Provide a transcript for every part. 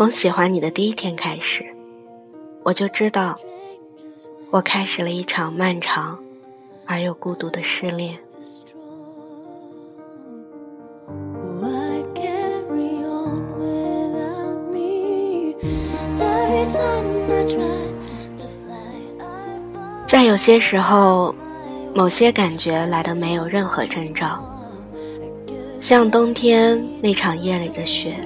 从喜欢你的第一天开始，我就知道，我开始了一场漫长而又孤独的失恋。在有些时候，某些感觉来的没有任何征兆，像冬天那场夜里的雪，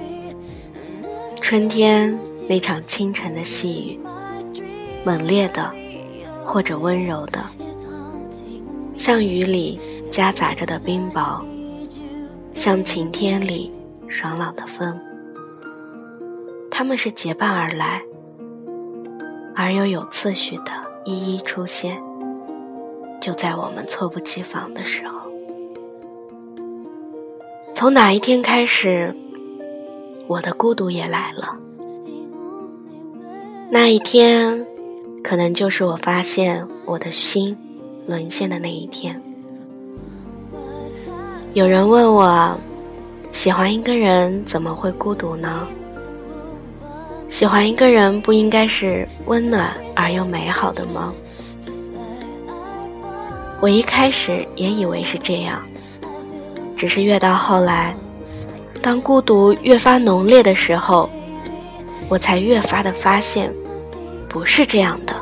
春天那场清晨的细雨，猛烈的或者温柔的，像雨里夹杂着的冰雹，像晴天里爽朗的风，他们是结伴而来，而又有次序的。一一出现，就在我们猝不及防的时候。从哪一天开始，我的孤独也来了。那一天，可能就是我发现我的心沦陷的那一天。有人问我，喜欢一个人怎么会孤独呢？喜欢一个人不应该是温暖而又美好的吗？我一开始也以为是这样，只是越到后来，当孤独越发浓烈的时候，我才越发的发现，不是这样的。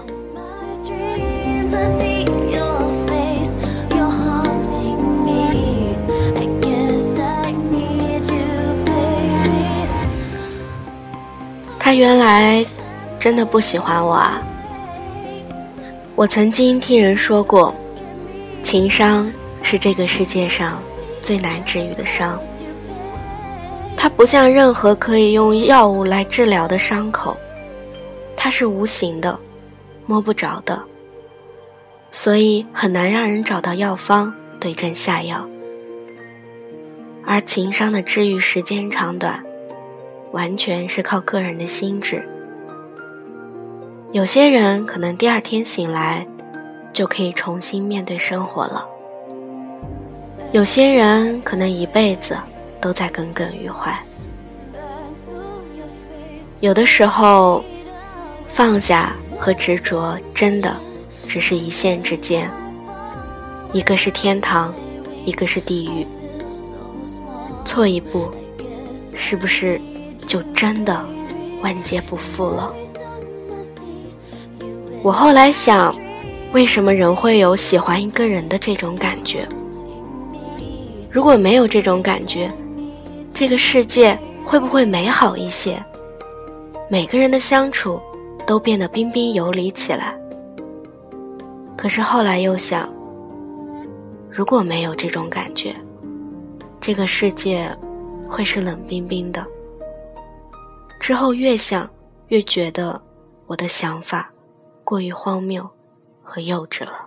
他原来真的不喜欢我啊！我曾经听人说过，情伤是这个世界上最难治愈的伤。它不像任何可以用药物来治疗的伤口，它是无形的，摸不着的，所以很难让人找到药方对症下药。而情伤的治愈时间长短。完全是靠个人的心智。有些人可能第二天醒来，就可以重新面对生活了；有些人可能一辈子都在耿耿于怀。有的时候，放下和执着真的只是一线之间，一个是天堂，一个是地狱。错一步，是不是？就真的万劫不复了。我后来想，为什么人会有喜欢一个人的这种感觉？如果没有这种感觉，这个世界会不会美好一些？每个人的相处都变得彬彬有礼起来。可是后来又想，如果没有这种感觉，这个世界会是冷冰冰的。之后越想越觉得我的想法过于荒谬和幼稚了。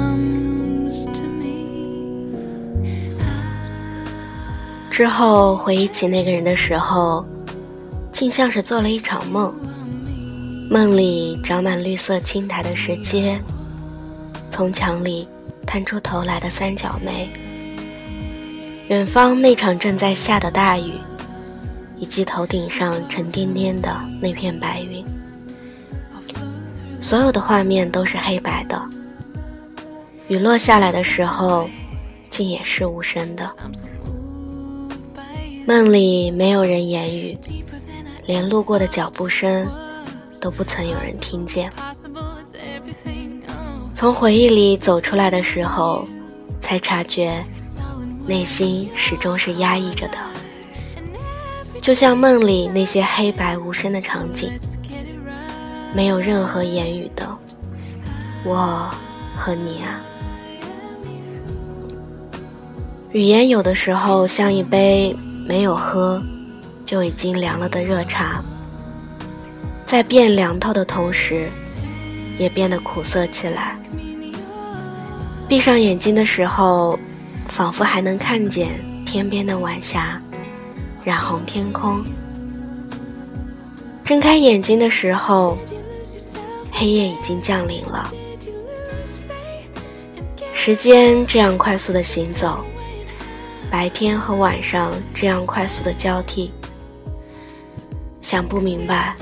之后回忆起那个人的时候，竟像是做了一场梦。梦里长满绿色青苔的石阶，从墙里探出头来的三角梅，远方那场正在下的大雨，以及头顶上沉甸甸的那片白云，所有的画面都是黑白的。雨落下来的时候，竟也是无声的。梦里没有人言语，连路过的脚步声。都不曾有人听见。从回忆里走出来的时候，才察觉内心始终是压抑着的，就像梦里那些黑白无声的场景，没有任何言语的我和你啊。语言有的时候像一杯没有喝就已经凉了的热茶，在变凉透的同时，也变得苦涩起来。闭上眼睛的时候，仿佛还能看见天边的晚霞染红天空；睁开眼睛的时候，黑夜已经降临了。时间这样快速的行走。白天和晚上这样快速的交替，想不明白，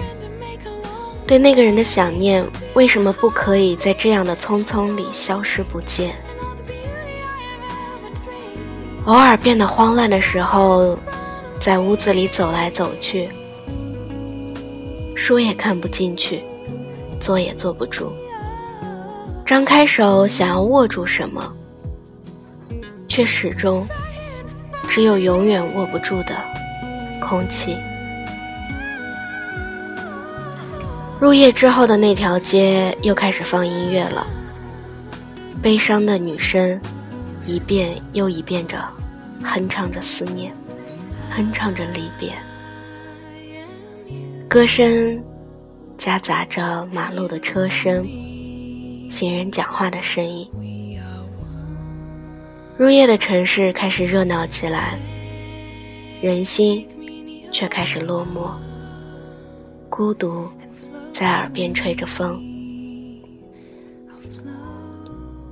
对那个人的想念为什么不可以在这样的匆匆里消失不见？偶尔变得慌乱的时候，在屋子里走来走去，书也看不进去，坐也坐不住，张开手想要握住什么，却始终。只有永远握不住的空气。入夜之后的那条街又开始放音乐了，悲伤的女声一遍又一遍着哼唱着思念，哼唱着离别，歌声夹杂着马路的车声，行人讲话的声音。入夜的城市开始热闹起来，人心却开始落寞。孤独在耳边吹着风，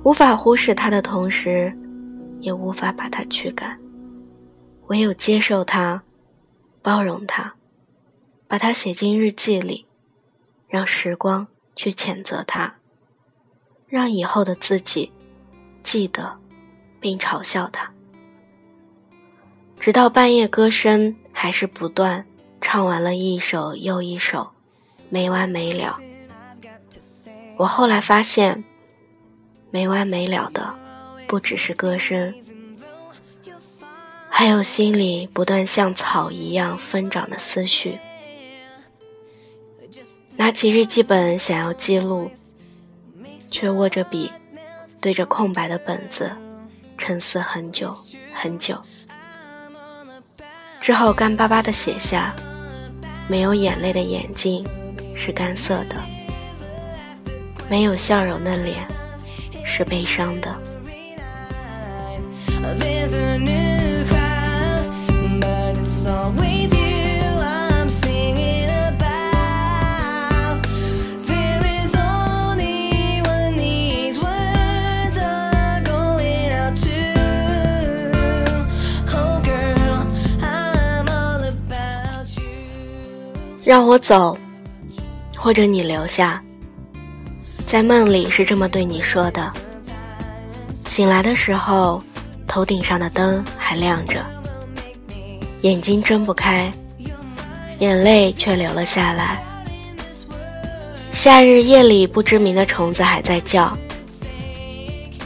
无法忽视它的同时，也无法把它驱赶。唯有接受它，包容它，把它写进日记里，让时光去谴责它，让以后的自己记得。并嘲笑他，直到半夜歌声还是不断唱完了一首又一首，没完没了。我后来发现，没完没了的不只是歌声，还有心里不断像草一样疯长的思绪。拿起日记本想要记录，却握着笔，对着空白的本子。沉思很久很久，之后干巴巴的写下：没有眼泪的眼睛是干涩的，没有笑容的脸是悲伤的。让我走，或者你留下。在梦里是这么对你说的。醒来的时候，头顶上的灯还亮着，眼睛睁不开，眼泪却流了下来。夏日夜里，不知名的虫子还在叫，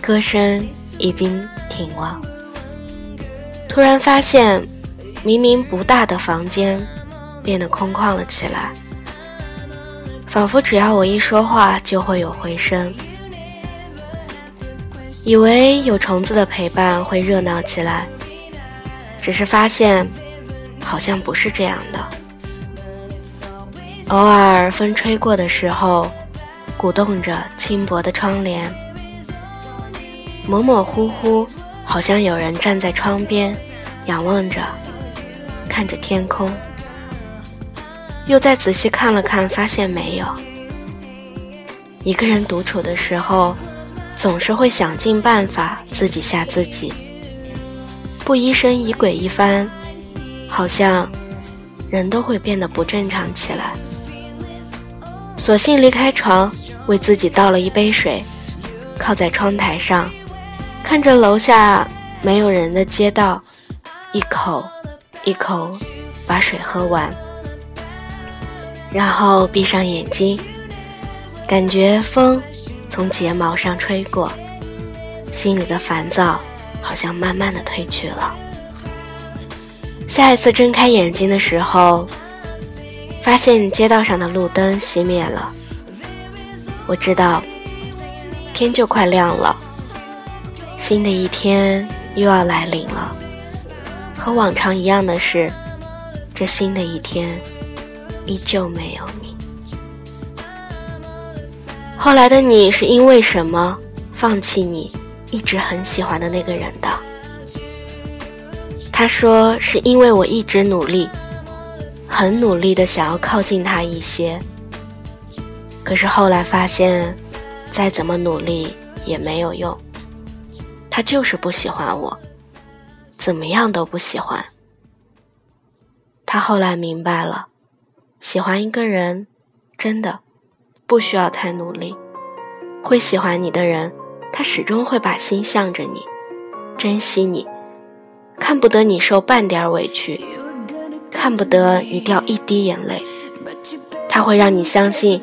歌声已经停了。突然发现，明明不大的房间。变得空旷了起来，仿佛只要我一说话就会有回声。以为有虫子的陪伴会热闹起来，只是发现好像不是这样的。偶尔风吹过的时候，鼓动着轻薄的窗帘，模模糊糊，好像有人站在窗边，仰望着，看着天空。又再仔细看了看，发现没有。一个人独处的时候，总是会想尽办法自己吓自己，不疑神疑鬼一番，好像人都会变得不正常起来。索性离开床，为自己倒了一杯水，靠在窗台上，看着楼下没有人的街道，一口一口把水喝完。然后闭上眼睛，感觉风从睫毛上吹过，心里的烦躁好像慢慢的褪去了。下一次睁开眼睛的时候，发现街道上的路灯熄灭了，我知道，天就快亮了，新的一天又要来临了。和往常一样的是，这新的一天依旧没有你。后来的你是因为什么放弃你一直很喜欢的那个人的？他说是因为我一直努力，很努力的想要靠近他一些。可是后来发现，再怎么努力也没有用，他就是不喜欢我。怎么样都不喜欢。他后来明白了，喜欢一个人，真的不需要太努力。会喜欢你的人，他始终会把心向着你，珍惜你，看不得你受半点委屈，看不得你掉一滴眼泪。他会让你相信，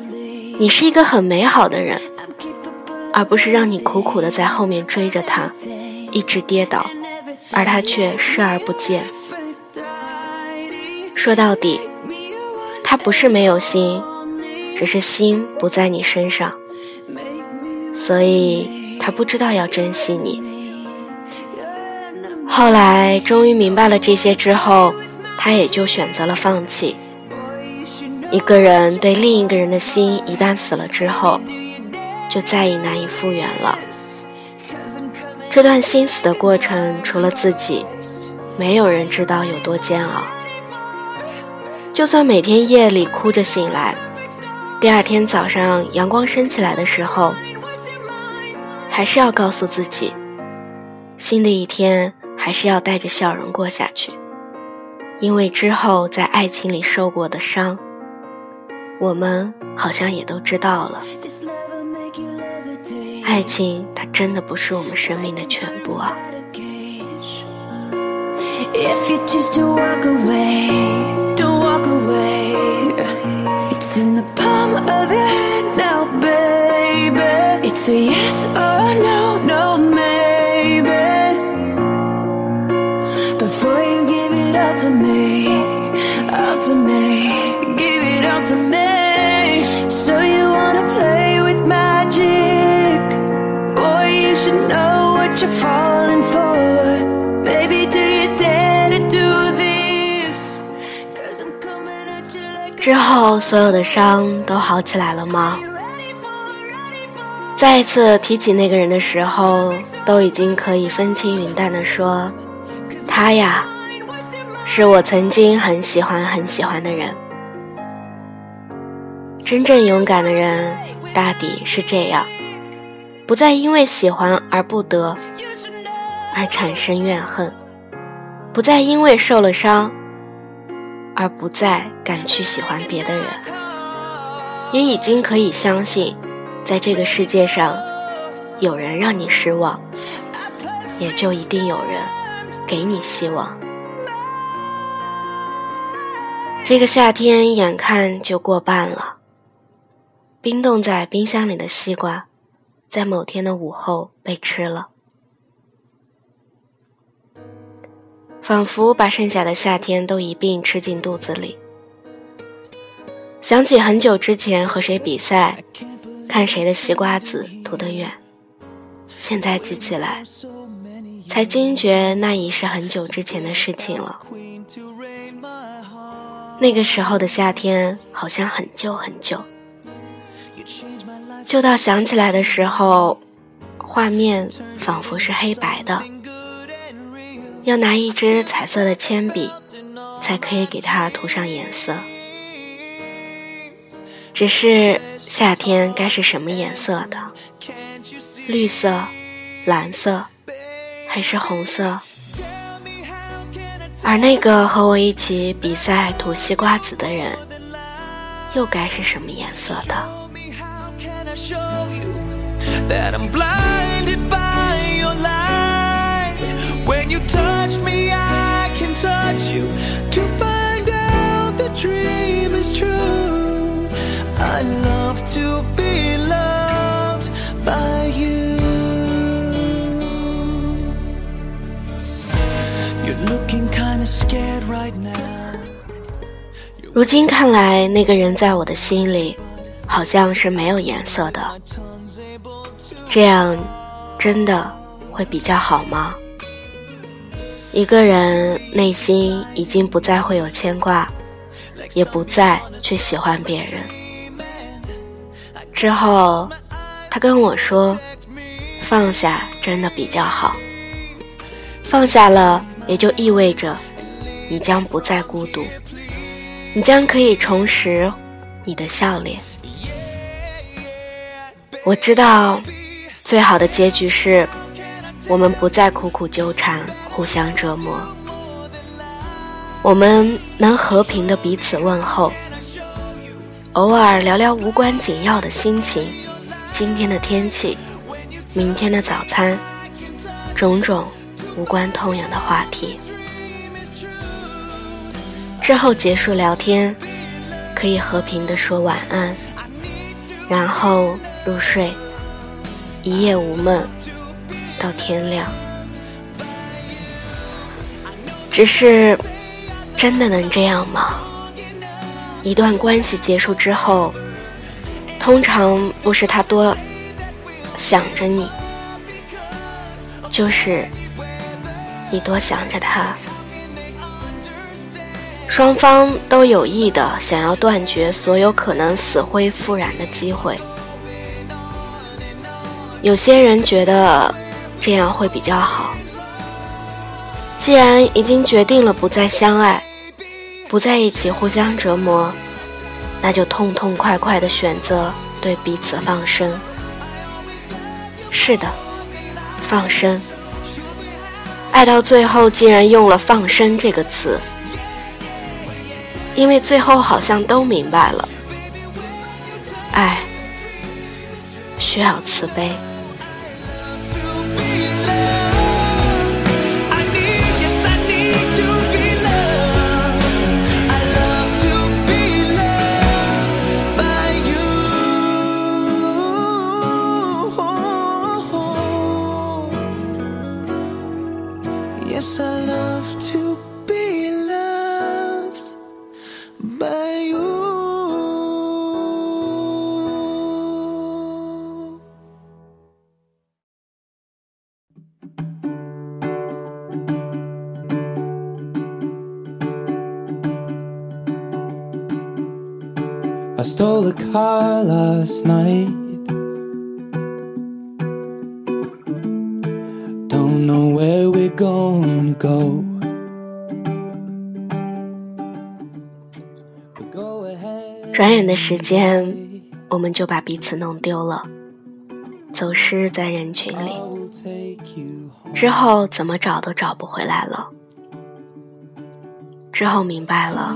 你是一个很美好的人，而不是让你苦苦的在后面追着他，一直跌倒。而他却视而不见。说到底，他不是没有心，只是心不在你身上，所以他不知道要珍惜你。后来终于明白了这些之后，他也就选择了放弃。一个人对另一个人的心一旦死了之后，就再也难以复原了。这段心死的过程，除了自己，没有人知道有多煎熬。就算每天夜里哭着醒来，第二天早上阳光升起来的时候，还是要告诉自己，新的一天还是要带着笑容过下去，因为之后在爱情里受过的伤，我们好像也都知道了。爱情，它真的不是我们生命的全部啊。If you choose to walk away, walk away. It's in the palm of your hand now, baby. It's a yes or a no, no, maybe. Before you give it all to me, all to me, give it all to me. So you wanna play with magic? 之后，所有的伤都好起来了吗？再一次提起那个人的时候，都已经可以风轻云淡的说：“他呀，是我曾经很喜欢很喜欢的人。”真正勇敢的人，大抵是这样。不再因为喜欢而不得，而产生怨恨；不再因为受了伤，而不再敢去喜欢别的人。也已经可以相信，在这个世界上，有人让你失望，也就一定有人给你希望。这个夏天眼看就过半了，冰冻在冰箱里的西瓜。在某天的午后被吃了，仿佛把剩下的夏天都一并吃进肚子里。想起很久之前和谁比赛，看谁的西瓜子吐得远，现在记起来，才惊觉那已是很久之前的事情了。那个时候的夏天好像很旧很旧。就到想起来的时候，画面仿佛是黑白的，要拿一支彩色的铅笔，才可以给它涂上颜色。只是夏天该是什么颜色的？绿色、蓝色，还是红色？而那个和我一起比赛涂西瓜子的人，又该是什么颜色的 When you touch me, I can touch you to find out the dream is true. I love to be loved by you. You're looking kinda scared right now. 如今看来，那个人在我的心里。好像是没有颜色的。这样真的会比较好吗？一个人内心已经不再会有牵挂，也不再去喜欢别人。之后，他跟我说：“放下真的比较好。放下了，也就意味着你将不再孤独，你将可以重拾你的笑脸。”我知道，最好的结局是我们不再苦苦纠缠，互相折磨。我们能和平的彼此问候，偶尔聊聊无关紧要的心情，今天的天气，明天的早餐，种种无关痛痒的话题。之后结束聊天，可以和平的说晚安，然后。入睡，一夜无梦，到天亮。只是，真的能这样吗？一段关系结束之后，通常不是他多想着你，就是你多想着他。双方都有意的想要断绝所有可能死灰复燃的机会。有些人觉得这样会比较好。既然已经决定了不再相爱，不在一起互相折磨，那就痛痛快快的选择对彼此放生。是的，放生。爱到最后竟然用了“放生”这个词，因为最后好像都明白了，爱需要慈悲。I stole a car last night. Don't know where we're gonna go. 转眼的时间，我们就把彼此弄丢了，走失在人群里，之后怎么找都找不回来了。之后明白了，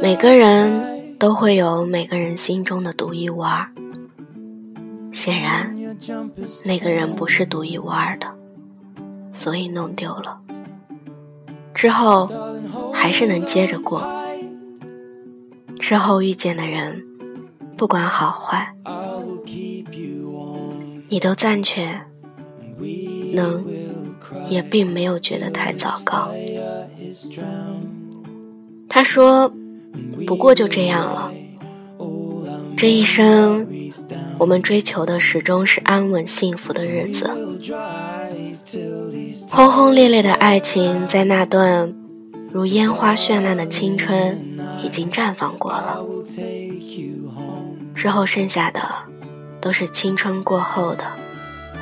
每个人。都会有每个人心中的独一无二。显然，那个人不是独一无二的，所以弄丢了。之后还是能接着过。之后遇见的人，不管好坏，你都暂且能，也并没有觉得太糟糕。他说。不过就这样了。这一生，我们追求的始终是安稳幸福的日子。轰轰烈烈的爱情，在那段如烟花绚烂的青春已经绽放过了。之后剩下的，都是青春过后的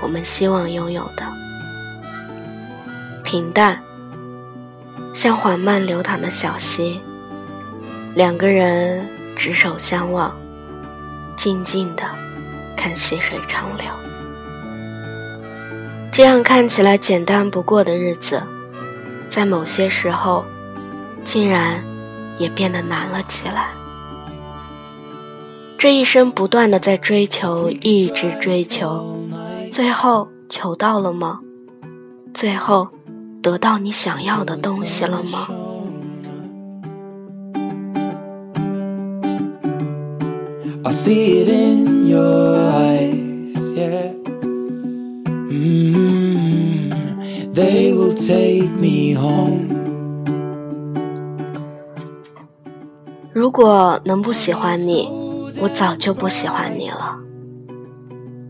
我们希望拥有的平淡，像缓慢流淌的小溪。两个人执手相望，静静的看细水长流。这样看起来简单不过的日子，在某些时候，竟然也变得难了起来。这一生不断的在追求，一直追求，最后求到了吗？最后得到你想要的东西了吗 I？see it in your eyes, yeah. Mm, they will take me home. 如果能不喜欢你，我早就不喜欢你了。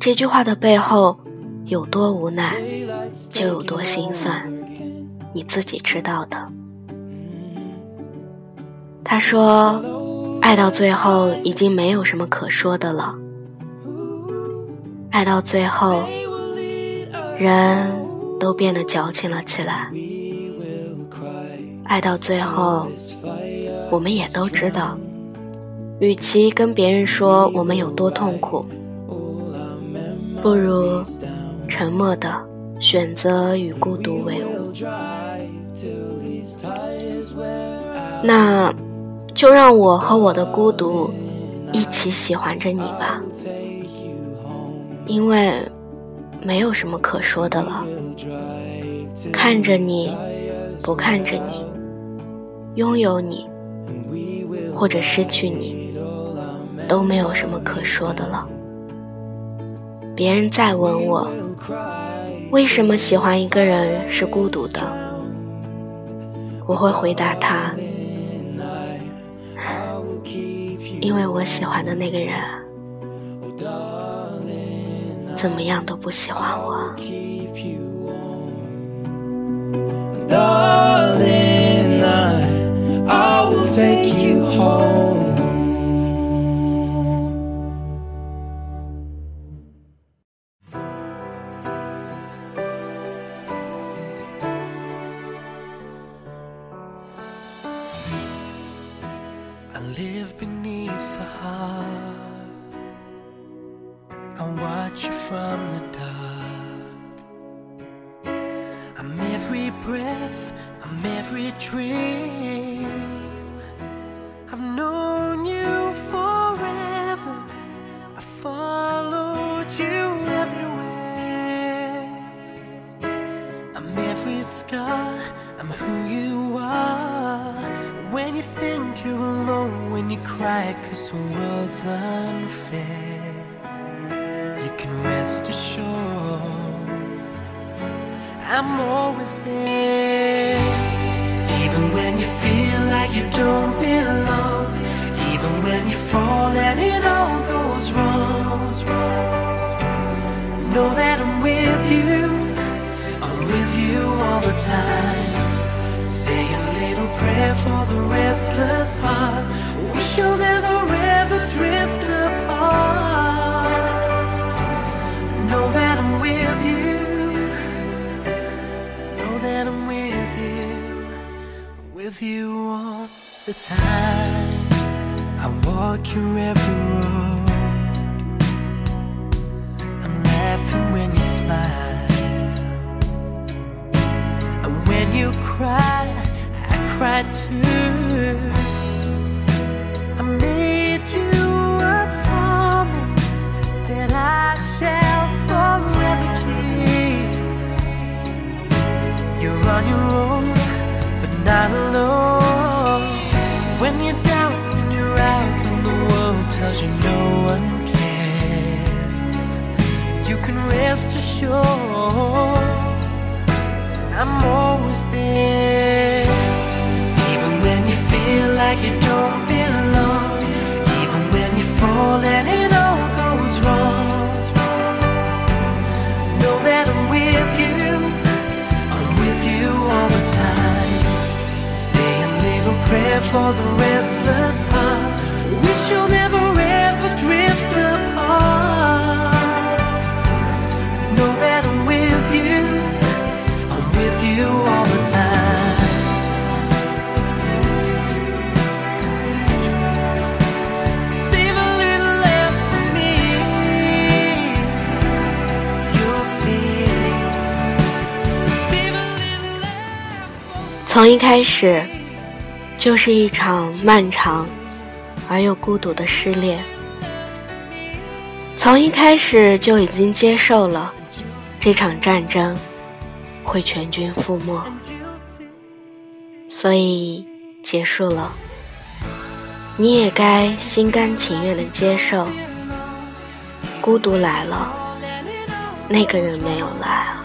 这句话的背后有多无奈，就有多心酸，你自己知道的。他说，爱到最后已经没有什么可说的了，爱到最后，人都变得矫情了起来。爱到最后，我们也都知道，与其跟别人说我们有多痛苦，不如沉默的选择与孤独为伍。那，就让我和我的孤独一起喜欢着你吧，因为没有什么可说的了。看着你，不看着你。拥有你，或者失去你，都没有什么可说的了。别人再问我，为什么喜欢一个人是孤独的，我会回答他：因为我喜欢的那个人，怎么样都不喜欢我。take you home. From the dark. I'm every breath, I'm every dream. I've known you forever. I followed you everywhere. I'm every scar, I'm who you are. When you think you're alone, when you cry, cause the world's unfair. I'm always there. Even when you feel like you don't belong Even when you fall and it all goes wrong. Know that I'm with you I'm with you all the time. Say a little prayer for the restless heart. We shall never ever drift apart with you all the time. I walk your every road. I'm laughing when you smile. And when you cry, I cry too. I made you a promise that I shall forever keep. You're on your own not alone when you're down and you're out and the world tells you no one cares. You can rest assured I'm always there, even when you feel like you for the restless heart. We shall never ever drift apart. Know that I'm with you, I'm with you all the time. Save a little left for me. You'll see. Save a little left. 从一开始。 就是一场漫长而又孤独的失恋，从一开始就已经接受了这场战争会全军覆没，所以结束了，你也该心甘情愿的接受，孤独来了，那个人没有来啊。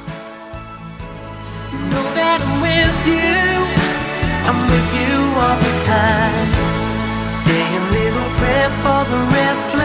All the time. Say a little prayer for the rest.